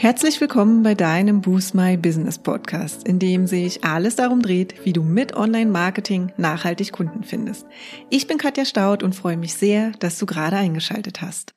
Herzlich willkommen bei deinem Boost My Business Podcast, in dem sich alles darum dreht, wie du mit Online-Marketing nachhaltig Kunden findest. Ich bin Katja Staud und freue mich sehr, dass du gerade eingeschaltet hast.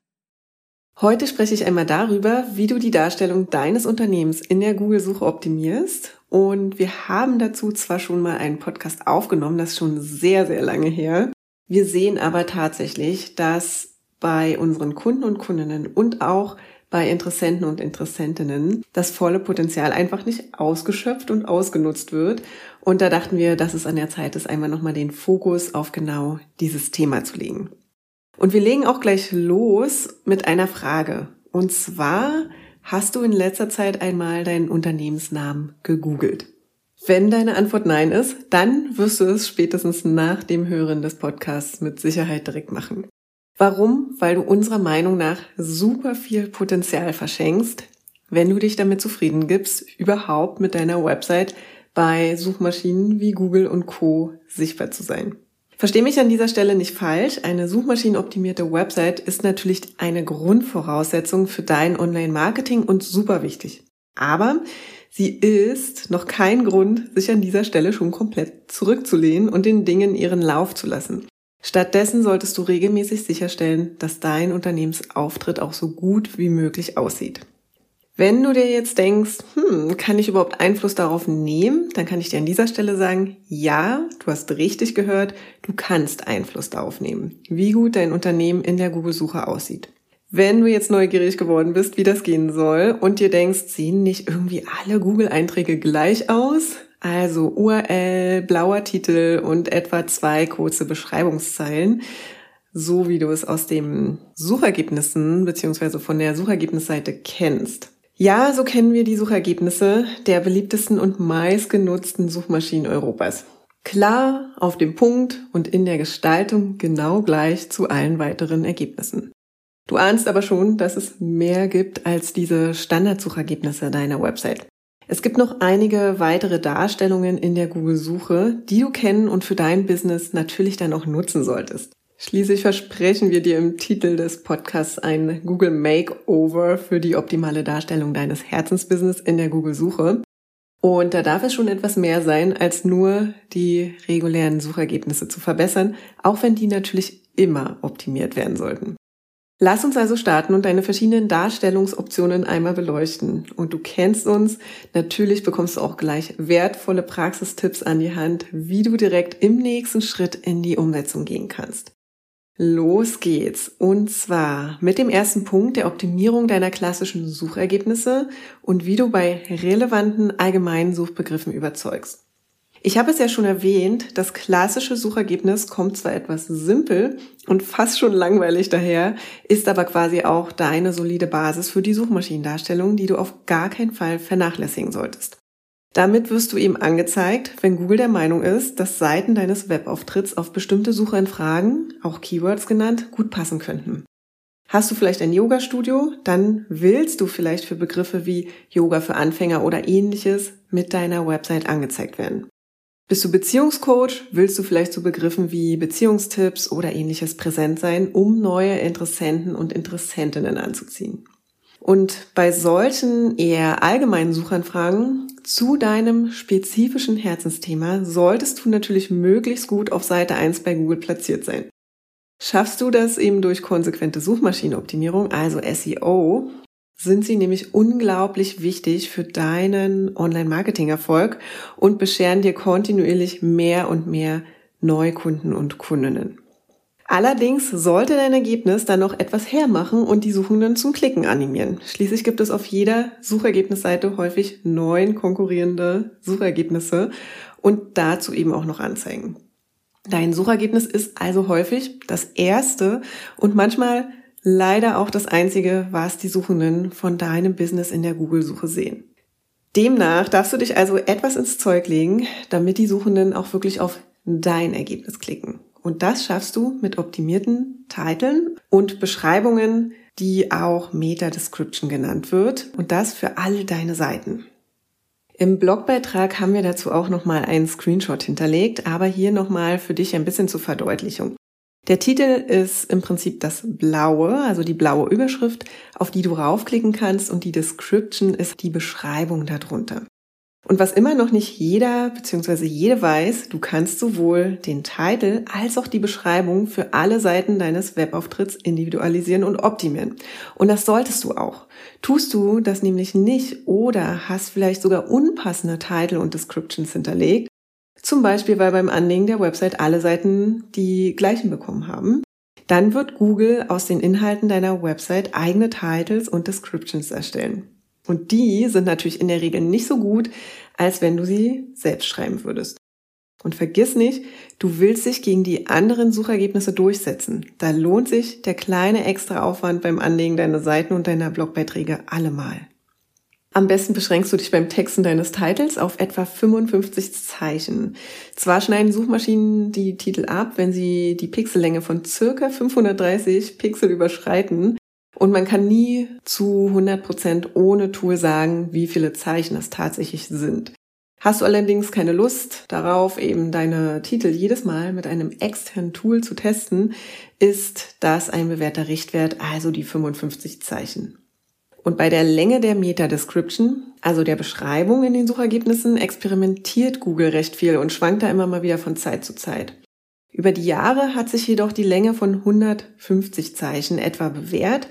Heute spreche ich einmal darüber, wie du die Darstellung deines Unternehmens in der Google-Suche optimierst. Und wir haben dazu zwar schon mal einen Podcast aufgenommen, das ist schon sehr, sehr lange her. Wir sehen aber tatsächlich, dass bei unseren Kunden und Kundinnen und auch bei Interessenten und Interessentinnen das volle Potenzial einfach nicht ausgeschöpft und ausgenutzt wird. Und da dachten wir, dass es an der Zeit ist, einmal nochmal den Fokus auf genau dieses Thema zu legen. Und wir legen auch gleich los mit einer Frage. Und zwar, hast du in letzter Zeit einmal deinen Unternehmensnamen gegoogelt? Wenn deine Antwort nein ist, dann wirst du es spätestens nach dem Hören des Podcasts mit Sicherheit direkt machen. Warum? Weil du unserer Meinung nach super viel Potenzial verschenkst, wenn du dich damit zufrieden gibst, überhaupt mit deiner Website bei Suchmaschinen wie Google und Co sichtbar zu sein. Versteh mich an dieser Stelle nicht falsch. Eine suchmaschinenoptimierte Website ist natürlich eine Grundvoraussetzung für dein Online-Marketing und super wichtig. Aber sie ist noch kein Grund, sich an dieser Stelle schon komplett zurückzulehnen und den Dingen ihren Lauf zu lassen. Stattdessen solltest du regelmäßig sicherstellen, dass dein Unternehmensauftritt auch so gut wie möglich aussieht. Wenn du dir jetzt denkst, hm, kann ich überhaupt Einfluss darauf nehmen, dann kann ich dir an dieser Stelle sagen, ja, du hast richtig gehört, du kannst Einfluss darauf nehmen, wie gut dein Unternehmen in der Google-Suche aussieht. Wenn du jetzt neugierig geworden bist, wie das gehen soll und dir denkst, sehen nicht irgendwie alle Google-Einträge gleich aus, also URL, blauer Titel und etwa zwei kurze Beschreibungszeilen, so wie du es aus den Suchergebnissen beziehungsweise von der Suchergebnisseite kennst. Ja, so kennen wir die Suchergebnisse der beliebtesten und meistgenutzten Suchmaschinen Europas. Klar, auf dem Punkt und in der Gestaltung genau gleich zu allen weiteren Ergebnissen. Du ahnst aber schon, dass es mehr gibt als diese Standardsuchergebnisse deiner Website. Es gibt noch einige weitere Darstellungen in der Google-Suche, die du kennen und für dein Business natürlich dann auch nutzen solltest. Schließlich versprechen wir dir im Titel des Podcasts ein Google Makeover für die optimale Darstellung deines Herzensbusiness in der Google-Suche. Und da darf es schon etwas mehr sein, als nur die regulären Suchergebnisse zu verbessern, auch wenn die natürlich immer optimiert werden sollten. Lass uns also starten und deine verschiedenen Darstellungsoptionen einmal beleuchten. Und du kennst uns. Natürlich bekommst du auch gleich wertvolle Praxistipps an die Hand, wie du direkt im nächsten Schritt in die Umsetzung gehen kannst. Los geht's. Und zwar mit dem ersten Punkt der Optimierung deiner klassischen Suchergebnisse und wie du bei relevanten allgemeinen Suchbegriffen überzeugst. Ich habe es ja schon erwähnt, das klassische Suchergebnis kommt zwar etwas simpel und fast schon langweilig daher, ist aber quasi auch deine solide Basis für die Suchmaschinendarstellung, die du auf gar keinen Fall vernachlässigen solltest. Damit wirst du eben angezeigt, wenn Google der Meinung ist, dass Seiten deines Webauftritts auf bestimmte Suchanfragen, auch Keywords genannt, gut passen könnten. Hast du vielleicht ein Yoga-Studio, dann willst du vielleicht für Begriffe wie Yoga für Anfänger oder ähnliches mit deiner Website angezeigt werden. Bist du Beziehungscoach? Willst du vielleicht zu so Begriffen wie Beziehungstipps oder ähnliches präsent sein, um neue Interessenten und Interessentinnen anzuziehen? Und bei solchen eher allgemeinen Suchanfragen zu deinem spezifischen Herzensthema solltest du natürlich möglichst gut auf Seite 1 bei Google platziert sein. Schaffst du das eben durch konsequente Suchmaschinenoptimierung, also SEO, sind sie nämlich unglaublich wichtig für deinen Online-Marketing-Erfolg und bescheren dir kontinuierlich mehr und mehr Neukunden und Kundinnen. Allerdings sollte dein Ergebnis dann noch etwas hermachen und die Suchenden zum Klicken animieren. Schließlich gibt es auf jeder Suchergebnisseite häufig neun konkurrierende Suchergebnisse und dazu eben auch noch Anzeigen. Dein Suchergebnis ist also häufig das erste und manchmal leider auch das einzige, was die Suchenden von deinem Business in der Google-Suche sehen. Demnach darfst du dich also etwas ins Zeug legen, damit die Suchenden auch wirklich auf dein Ergebnis klicken. Und das schaffst du mit optimierten Titeln und Beschreibungen, die auch Meta-Description genannt wird. Und das für alle deine Seiten. Im Blogbeitrag haben wir dazu auch nochmal einen Screenshot hinterlegt, aber hier nochmal für dich ein bisschen zur Verdeutlichung. Der Titel ist im Prinzip das blaue, also die blaue Überschrift, auf die du raufklicken kannst und die Description ist die Beschreibung darunter. Und was immer noch nicht jeder bzw. jede weiß, du kannst sowohl den Titel als auch die Beschreibung für alle Seiten deines Webauftritts individualisieren und optimieren. Und das solltest du auch. Tust du das nämlich nicht oder hast vielleicht sogar unpassende Titel und Descriptions hinterlegt, zum Beispiel weil beim Anlegen der Website alle Seiten die gleichen bekommen haben, dann wird Google aus den Inhalten deiner Website eigene Titles und Descriptions erstellen. Und die sind natürlich in der Regel nicht so gut, als wenn du sie selbst schreiben würdest. Und vergiss nicht, du willst dich gegen die anderen Suchergebnisse durchsetzen. Da lohnt sich der kleine extra Aufwand beim Anlegen deiner Seiten und deiner Blogbeiträge allemal. Am besten beschränkst du dich beim Texten deines Titels auf etwa 55 Zeichen. Zwar schneiden Suchmaschinen die Titel ab, wenn sie die Pixellänge von circa 530 Pixel überschreiten, und man kann nie zu 100 Prozent ohne Tool sagen, wie viele Zeichen es tatsächlich sind. Hast du allerdings keine Lust darauf, eben deine Titel jedes Mal mit einem externen Tool zu testen, ist das ein bewährter Richtwert, also die 55 Zeichen. Und bei der Länge der Meta-Description, also der Beschreibung in den Suchergebnissen, experimentiert Google recht viel und schwankt da immer mal wieder von Zeit zu Zeit. Über die Jahre hat sich jedoch die Länge von 150 Zeichen etwa bewährt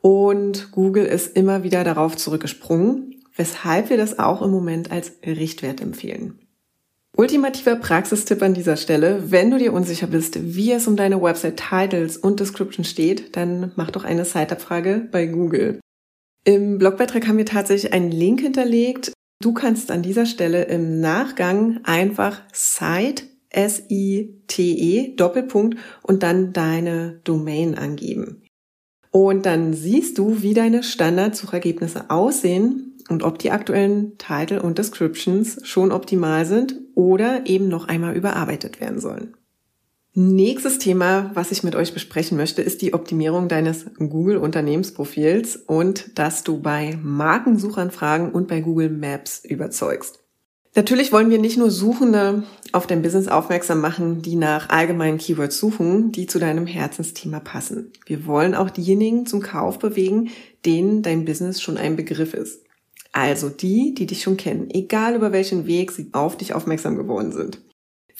und Google ist immer wieder darauf zurückgesprungen, weshalb wir das auch im Moment als Richtwert empfehlen. Ultimativer Praxistipp an dieser Stelle, wenn du dir unsicher bist, wie es um deine Website Titles und Description steht, dann mach doch eine Site-Abfrage bei Google. Im Blogbeitrag haben wir tatsächlich einen Link hinterlegt. Du kannst an dieser Stelle im Nachgang einfach Site S-I-T-E, Doppelpunkt und dann deine Domain angeben. Und dann siehst du, wie deine Standardsuchergebnisse aussehen und ob die aktuellen Title und Descriptions schon optimal sind oder eben noch einmal überarbeitet werden sollen. Nächstes Thema, was ich mit euch besprechen möchte, ist die Optimierung deines Google Unternehmensprofils und dass du bei Markensuchanfragen und bei Google Maps überzeugst. Natürlich wollen wir nicht nur Suchende auf dein Business aufmerksam machen, die nach allgemeinen Keywords suchen, die zu deinem Herzensthema passen. Wir wollen auch diejenigen zum Kauf bewegen, denen dein Business schon ein Begriff ist. Also die, die dich schon kennen, egal über welchen Weg sie auf dich aufmerksam geworden sind.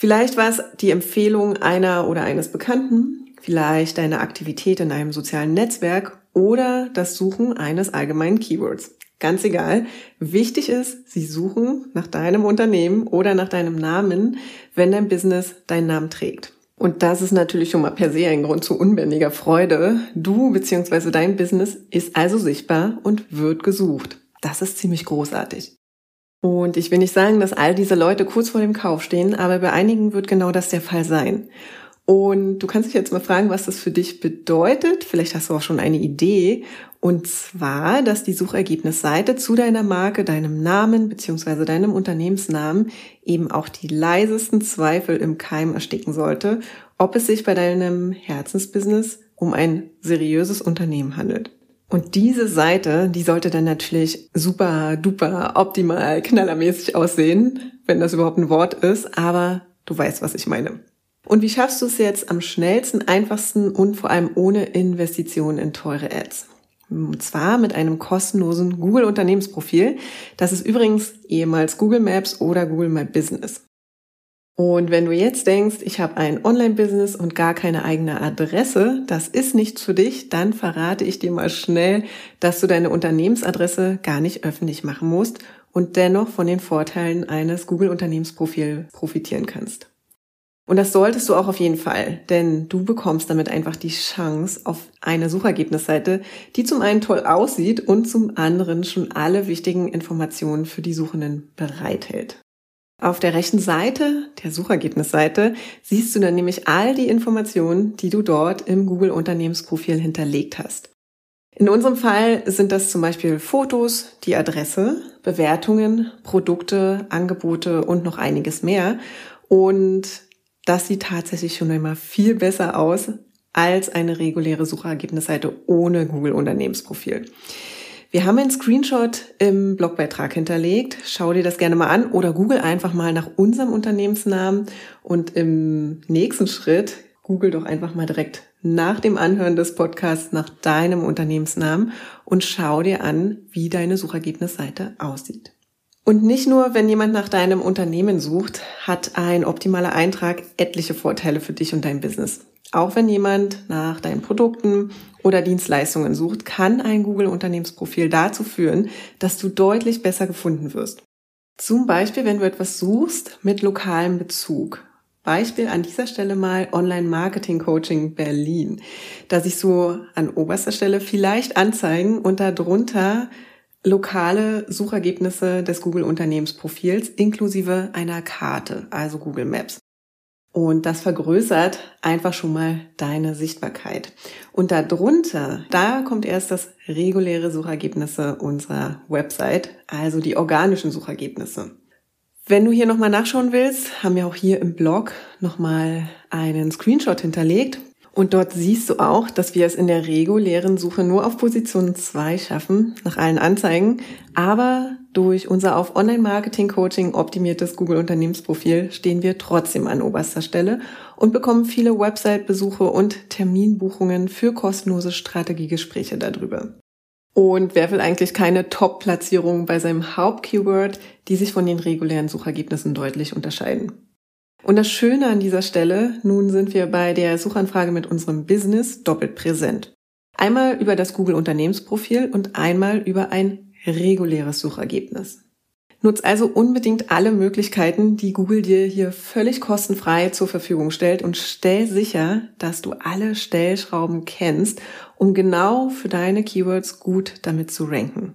Vielleicht war es die Empfehlung einer oder eines Bekannten, vielleicht deine Aktivität in einem sozialen Netzwerk oder das Suchen eines allgemeinen Keywords. Ganz egal. Wichtig ist, sie suchen nach deinem Unternehmen oder nach deinem Namen, wenn dein Business deinen Namen trägt. Und das ist natürlich schon mal per se ein Grund zu unbändiger Freude. Du bzw. dein Business ist also sichtbar und wird gesucht. Das ist ziemlich großartig. Und ich will nicht sagen, dass all diese Leute kurz vor dem Kauf stehen, aber bei einigen wird genau das der Fall sein. Und du kannst dich jetzt mal fragen, was das für dich bedeutet. Vielleicht hast du auch schon eine Idee. Und zwar, dass die Suchergebnisseite zu deiner Marke, deinem Namen beziehungsweise deinem Unternehmensnamen eben auch die leisesten Zweifel im Keim ersticken sollte, ob es sich bei deinem Herzensbusiness um ein seriöses Unternehmen handelt. Und diese Seite, die sollte dann natürlich super, duper, optimal, knallermäßig aussehen, wenn das überhaupt ein Wort ist, aber du weißt, was ich meine. Und wie schaffst du es jetzt am schnellsten, einfachsten und vor allem ohne Investitionen in teure Ads? Und zwar mit einem kostenlosen Google Unternehmensprofil. Das ist übrigens ehemals Google Maps oder Google My Business. Und wenn du jetzt denkst, ich habe ein Online-Business und gar keine eigene Adresse, das ist nichts für dich, dann verrate ich dir mal schnell, dass du deine Unternehmensadresse gar nicht öffentlich machen musst und dennoch von den Vorteilen eines Google-Unternehmensprofils profitieren kannst. Und das solltest du auch auf jeden Fall, denn du bekommst damit einfach die Chance auf eine Suchergebnisseite, die zum einen toll aussieht und zum anderen schon alle wichtigen Informationen für die Suchenden bereithält. Auf der rechten Seite, der Suchergebnisseite, siehst du dann nämlich all die Informationen, die du dort im Google Unternehmensprofil hinterlegt hast. In unserem Fall sind das zum Beispiel Fotos, die Adresse, Bewertungen, Produkte, Angebote und noch einiges mehr. Und das sieht tatsächlich schon einmal viel besser aus als eine reguläre Suchergebnisseite ohne Google Unternehmensprofil. Wir haben einen Screenshot im Blogbeitrag hinterlegt. Schau dir das gerne mal an oder google einfach mal nach unserem Unternehmensnamen und im nächsten Schritt google doch einfach mal direkt nach dem Anhören des Podcasts nach deinem Unternehmensnamen und schau dir an, wie deine Suchergebnisseite aussieht. Und nicht nur, wenn jemand nach deinem Unternehmen sucht, hat ein optimaler Eintrag etliche Vorteile für dich und dein Business. Auch wenn jemand nach deinen Produkten oder Dienstleistungen sucht, kann ein Google-Unternehmensprofil dazu führen, dass du deutlich besser gefunden wirst. Zum Beispiel, wenn du etwas suchst mit lokalem Bezug. Beispiel an dieser Stelle mal Online-Marketing-Coaching Berlin. Da sich so an oberster Stelle vielleicht anzeigen und darunter lokale Suchergebnisse des Google-Unternehmensprofils inklusive einer Karte, also Google Maps. Und das vergrößert einfach schon mal deine Sichtbarkeit. Und darunter, da kommt erst das reguläre Suchergebnisse unserer Website, also die organischen Suchergebnisse. Wenn du hier nochmal nachschauen willst, haben wir auch hier im Blog nochmal einen Screenshot hinterlegt. Und dort siehst du auch, dass wir es in der regulären Suche nur auf Position 2 schaffen, nach allen Anzeigen. Aber durch unser auf Online-Marketing-Coaching optimiertes Google-Unternehmensprofil stehen wir trotzdem an oberster Stelle und bekommen viele Website-Besuche und Terminbuchungen für kostenlose Strategiegespräche darüber. Und wer will eigentlich keine Top-Platzierung bei seinem Haupt-Keyword, die sich von den regulären Suchergebnissen deutlich unterscheiden? Und das Schöne an dieser Stelle, nun sind wir bei der Suchanfrage mit unserem Business doppelt präsent. Einmal über das Google Unternehmensprofil und einmal über ein reguläres Suchergebnis. Nutz also unbedingt alle Möglichkeiten, die Google dir hier völlig kostenfrei zur Verfügung stellt und stell sicher, dass du alle Stellschrauben kennst, um genau für deine Keywords gut damit zu ranken.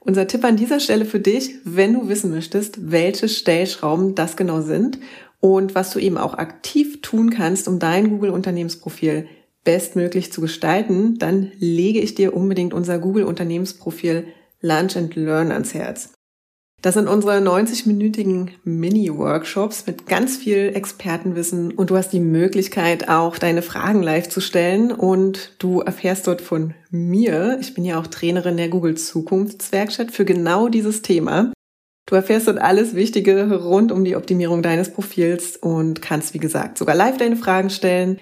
Unser Tipp an dieser Stelle für dich, wenn du wissen möchtest, welche Stellschrauben das genau sind und was du eben auch aktiv tun kannst, um dein Google-Unternehmensprofil bestmöglich zu gestalten, dann lege ich dir unbedingt unser Google-Unternehmensprofil Lunch and Learn ans Herz. Das sind unsere 90-minütigen Mini-Workshops mit ganz viel Expertenwissen und du hast die Möglichkeit, auch deine Fragen live zu stellen und du erfährst dort von mir, ich bin ja auch Trainerin der Google Zukunftswerkstatt für genau dieses Thema, Du erfährst dort alles Wichtige rund um die Optimierung deines Profils und kannst, wie gesagt, sogar live deine Fragen stellen.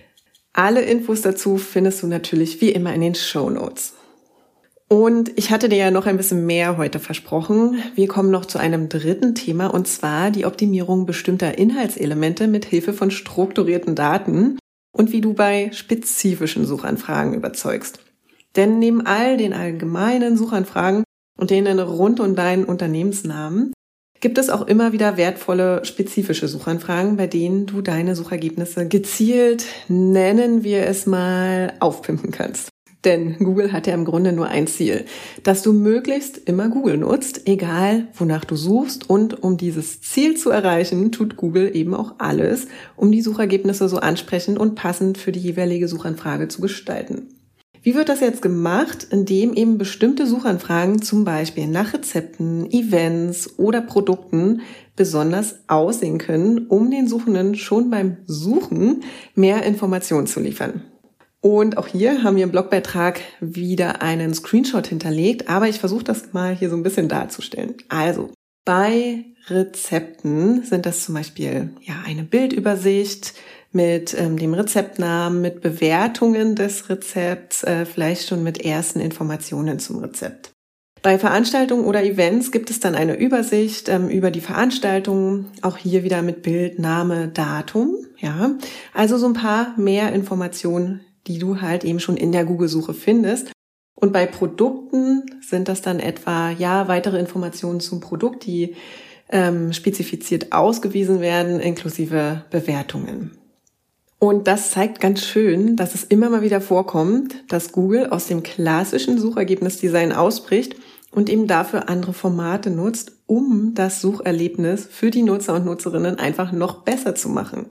Alle Infos dazu findest du natürlich wie immer in den Show Notes. Und ich hatte dir ja noch ein bisschen mehr heute versprochen. Wir kommen noch zu einem dritten Thema und zwar die Optimierung bestimmter Inhaltselemente mit Hilfe von strukturierten Daten und wie du bei spezifischen Suchanfragen überzeugst. Denn neben all den allgemeinen Suchanfragen und denen rund um deinen Unternehmensnamen gibt es auch immer wieder wertvolle spezifische Suchanfragen, bei denen du deine Suchergebnisse gezielt, nennen wir es mal, aufpimpen kannst. Denn Google hat ja im Grunde nur ein Ziel, dass du möglichst immer Google nutzt, egal wonach du suchst. Und um dieses Ziel zu erreichen, tut Google eben auch alles, um die Suchergebnisse so ansprechend und passend für die jeweilige Suchanfrage zu gestalten. Wie wird das jetzt gemacht? Indem eben bestimmte Suchanfragen zum Beispiel nach Rezepten, Events oder Produkten besonders aussehen können, um den Suchenden schon beim Suchen mehr Informationen zu liefern. Und auch hier haben wir im Blogbeitrag wieder einen Screenshot hinterlegt, aber ich versuche das mal hier so ein bisschen darzustellen. Also, bei Rezepten sind das zum Beispiel ja eine Bildübersicht, mit ähm, dem Rezeptnamen, mit Bewertungen des Rezepts, äh, vielleicht schon mit ersten Informationen zum Rezept. Bei Veranstaltungen oder Events gibt es dann eine Übersicht ähm, über die Veranstaltungen, auch hier wieder mit Bild, Name, Datum, ja. Also so ein paar mehr Informationen, die du halt eben schon in der Google-Suche findest. Und bei Produkten sind das dann etwa, ja, weitere Informationen zum Produkt, die ähm, spezifiziert ausgewiesen werden, inklusive Bewertungen. Und das zeigt ganz schön, dass es immer mal wieder vorkommt, dass Google aus dem klassischen Suchergebnisdesign ausbricht und eben dafür andere Formate nutzt, um das Sucherlebnis für die Nutzer und Nutzerinnen einfach noch besser zu machen.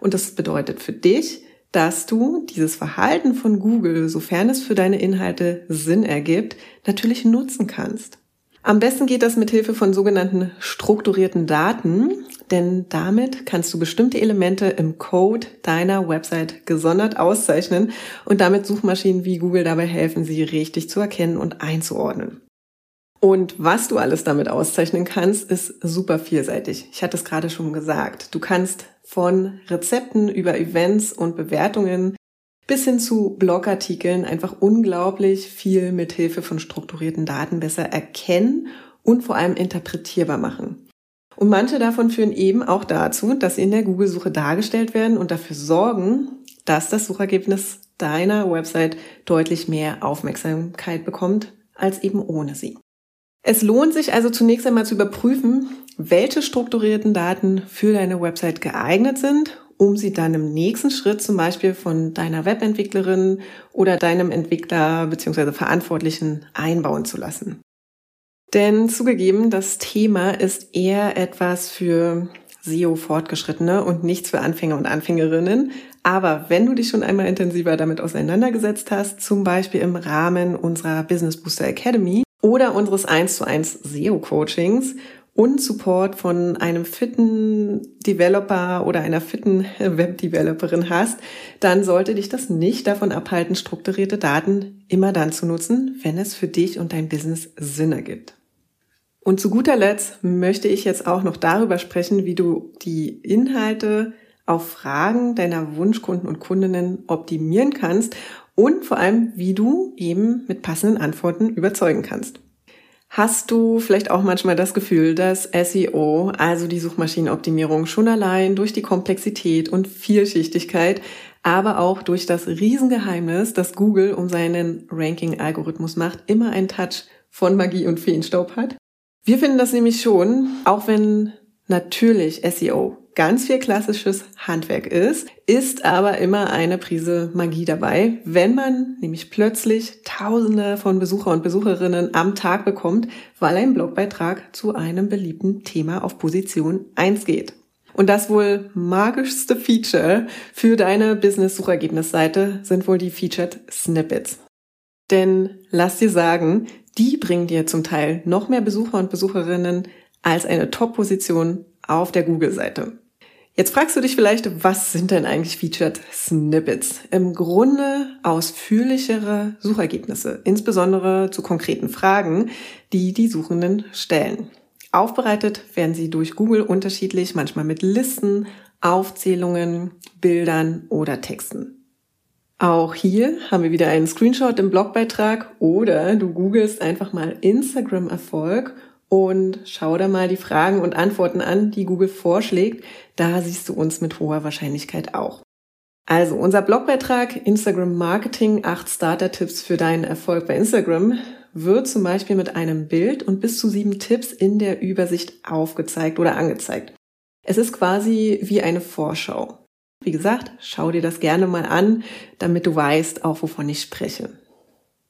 Und das bedeutet für dich, dass du dieses Verhalten von Google, sofern es für deine Inhalte Sinn ergibt, natürlich nutzen kannst. Am besten geht das mit Hilfe von sogenannten strukturierten Daten, denn damit kannst du bestimmte Elemente im Code deiner Website gesondert auszeichnen und damit Suchmaschinen wie Google dabei helfen, sie richtig zu erkennen und einzuordnen. Und was du alles damit auszeichnen kannst, ist super vielseitig. Ich hatte es gerade schon gesagt. Du kannst von Rezepten über Events und Bewertungen bis hin zu Blogartikeln einfach unglaublich viel mit Hilfe von strukturierten Daten besser erkennen und vor allem interpretierbar machen. Und manche davon führen eben auch dazu, dass sie in der Google-Suche dargestellt werden und dafür sorgen, dass das Suchergebnis deiner Website deutlich mehr Aufmerksamkeit bekommt als eben ohne sie. Es lohnt sich also zunächst einmal zu überprüfen, welche strukturierten Daten für deine Website geeignet sind, um sie dann im nächsten Schritt zum Beispiel von deiner Webentwicklerin oder deinem Entwickler bzw. Verantwortlichen einbauen zu lassen. Denn zugegeben, das Thema ist eher etwas für SEO-Fortgeschrittene und nichts für Anfänger und Anfängerinnen. Aber wenn du dich schon einmal intensiver damit auseinandergesetzt hast, zum Beispiel im Rahmen unserer Business Booster Academy, oder unseres 1 zu 1 SEO-Coachings und Support von einem fitten Developer oder einer fitten Web-Developerin hast, dann sollte dich das nicht davon abhalten, strukturierte Daten immer dann zu nutzen, wenn es für dich und dein Business Sinn ergibt. Und zu guter Letzt möchte ich jetzt auch noch darüber sprechen, wie du die Inhalte auf Fragen deiner Wunschkunden und Kundinnen optimieren kannst und vor allem, wie du eben mit passenden Antworten überzeugen kannst. Hast du vielleicht auch manchmal das Gefühl, dass SEO, also die Suchmaschinenoptimierung, schon allein durch die Komplexität und Vielschichtigkeit, aber auch durch das Riesengeheimnis, das Google um seinen Ranking-Algorithmus macht, immer einen Touch von Magie und Feenstaub hat? Wir finden das nämlich schon, auch wenn natürlich SEO ganz viel klassisches Handwerk ist, ist aber immer eine Prise Magie dabei, wenn man nämlich plötzlich Tausende von Besucher und Besucherinnen am Tag bekommt, weil ein Blogbeitrag zu einem beliebten Thema auf Position 1 geht. Und das wohl magischste Feature für deine Business-Suchergebnisseite sind wohl die Featured Snippets. Denn lass dir sagen, die bringen dir zum Teil noch mehr Besucher und Besucherinnen als eine Top-Position auf der Google-Seite. Jetzt fragst du dich vielleicht, was sind denn eigentlich Featured Snippets? Im Grunde ausführlichere Suchergebnisse, insbesondere zu konkreten Fragen, die die Suchenden stellen. Aufbereitet werden sie durch Google unterschiedlich, manchmal mit Listen, Aufzählungen, Bildern oder Texten. Auch hier haben wir wieder einen Screenshot im Blogbeitrag oder du googelst einfach mal Instagram Erfolg und schau da mal die Fragen und Antworten an, die Google vorschlägt. Da siehst du uns mit hoher Wahrscheinlichkeit auch. Also unser Blogbeitrag Instagram Marketing, acht Starter-Tipps für deinen Erfolg bei Instagram wird zum Beispiel mit einem Bild und bis zu sieben Tipps in der Übersicht aufgezeigt oder angezeigt. Es ist quasi wie eine Vorschau. Wie gesagt, schau dir das gerne mal an, damit du weißt, auch wovon ich spreche.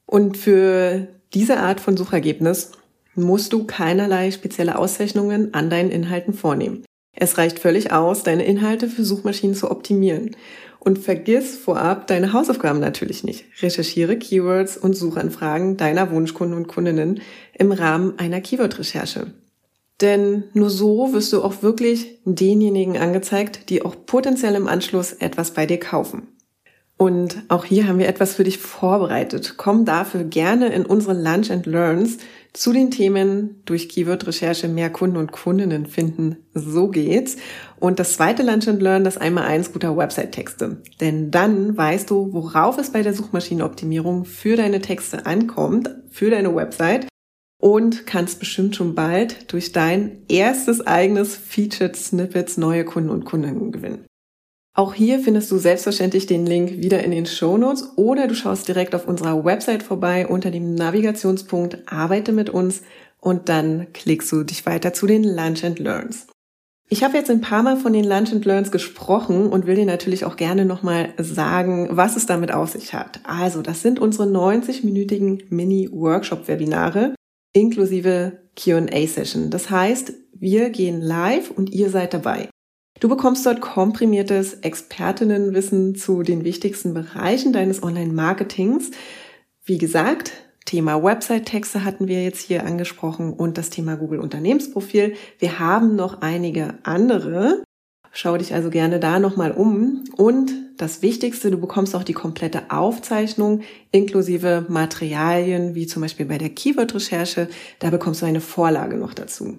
Und für diese Art von Suchergebnis musst du keinerlei spezielle Auszeichnungen an deinen Inhalten vornehmen. Es reicht völlig aus, deine Inhalte für Suchmaschinen zu optimieren. Und vergiss vorab deine Hausaufgaben natürlich nicht. Recherchiere Keywords und Suchanfragen deiner Wunschkunden und Kundinnen im Rahmen einer Keyword-Recherche. Denn nur so wirst du auch wirklich denjenigen angezeigt, die auch potenziell im Anschluss etwas bei dir kaufen. Und auch hier haben wir etwas für dich vorbereitet. Komm dafür gerne in unsere Lunch and Learns zu den Themen durch Keyword-Recherche mehr Kunden und Kundinnen finden. So geht's. Und das zweite Lunch and Learn, das einmal eins guter Website-Texte. Denn dann weißt du, worauf es bei der Suchmaschinenoptimierung für deine Texte ankommt, für deine Website und kannst bestimmt schon bald durch dein erstes eigenes Featured Snippets neue Kunden und Kundinnen gewinnen. Auch hier findest du selbstverständlich den Link wieder in den Show Notes oder du schaust direkt auf unserer Website vorbei unter dem Navigationspunkt Arbeite mit uns und dann klickst du dich weiter zu den Lunch and Learns. Ich habe jetzt ein paar Mal von den Lunch and Learns gesprochen und will dir natürlich auch gerne nochmal sagen, was es damit auf sich hat. Also, das sind unsere 90-minütigen Mini-Workshop-Webinare inklusive Q&A-Session. Das heißt, wir gehen live und ihr seid dabei. Du bekommst dort komprimiertes Expertinnenwissen zu den wichtigsten Bereichen deines Online-Marketings. Wie gesagt, Thema Website-Texte hatten wir jetzt hier angesprochen und das Thema Google Unternehmensprofil. Wir haben noch einige andere. Schau dich also gerne da nochmal um. Und das Wichtigste, du bekommst auch die komplette Aufzeichnung inklusive Materialien, wie zum Beispiel bei der Keyword-Recherche. Da bekommst du eine Vorlage noch dazu.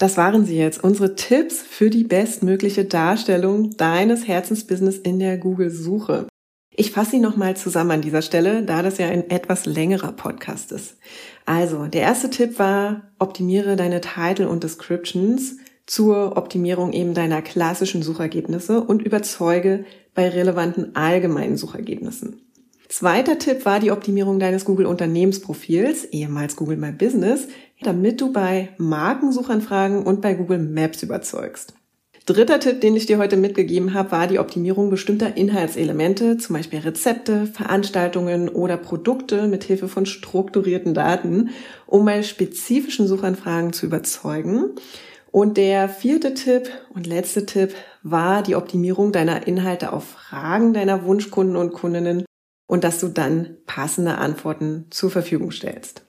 Das waren sie jetzt, unsere Tipps für die bestmögliche Darstellung deines Herzensbusiness in der Google-Suche. Ich fasse sie nochmal zusammen an dieser Stelle, da das ja ein etwas längerer Podcast ist. Also, der erste Tipp war, optimiere deine Title und Descriptions zur Optimierung eben deiner klassischen Suchergebnisse und überzeuge bei relevanten allgemeinen Suchergebnissen. Zweiter Tipp war die Optimierung deines Google Unternehmensprofils, ehemals Google My Business, damit du bei Markensuchanfragen und bei Google Maps überzeugst. Dritter Tipp, den ich dir heute mitgegeben habe, war die Optimierung bestimmter Inhaltselemente, zum Beispiel Rezepte, Veranstaltungen oder Produkte mit Hilfe von strukturierten Daten, um bei spezifischen Suchanfragen zu überzeugen. Und der vierte Tipp und letzte Tipp war die Optimierung deiner Inhalte auf Fragen deiner Wunschkunden und Kundinnen und dass du dann passende Antworten zur Verfügung stellst.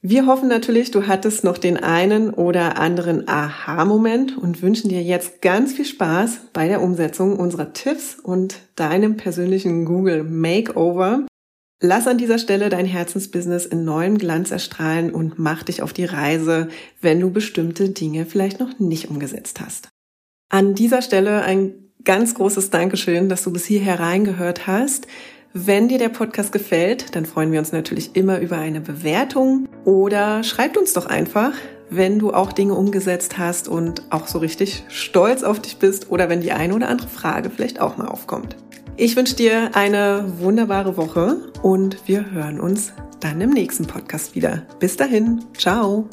Wir hoffen natürlich, du hattest noch den einen oder anderen Aha-Moment und wünschen dir jetzt ganz viel Spaß bei der Umsetzung unserer Tipps und deinem persönlichen Google Makeover. Lass an dieser Stelle dein Herzensbusiness in neuem Glanz erstrahlen und mach dich auf die Reise, wenn du bestimmte Dinge vielleicht noch nicht umgesetzt hast. An dieser Stelle ein ganz großes Dankeschön, dass du bis hierher reingehört hast. Wenn dir der Podcast gefällt, dann freuen wir uns natürlich immer über eine Bewertung oder schreibt uns doch einfach, wenn du auch Dinge umgesetzt hast und auch so richtig stolz auf dich bist oder wenn die eine oder andere Frage vielleicht auch mal aufkommt. Ich wünsche dir eine wunderbare Woche und wir hören uns dann im nächsten Podcast wieder. Bis dahin, ciao.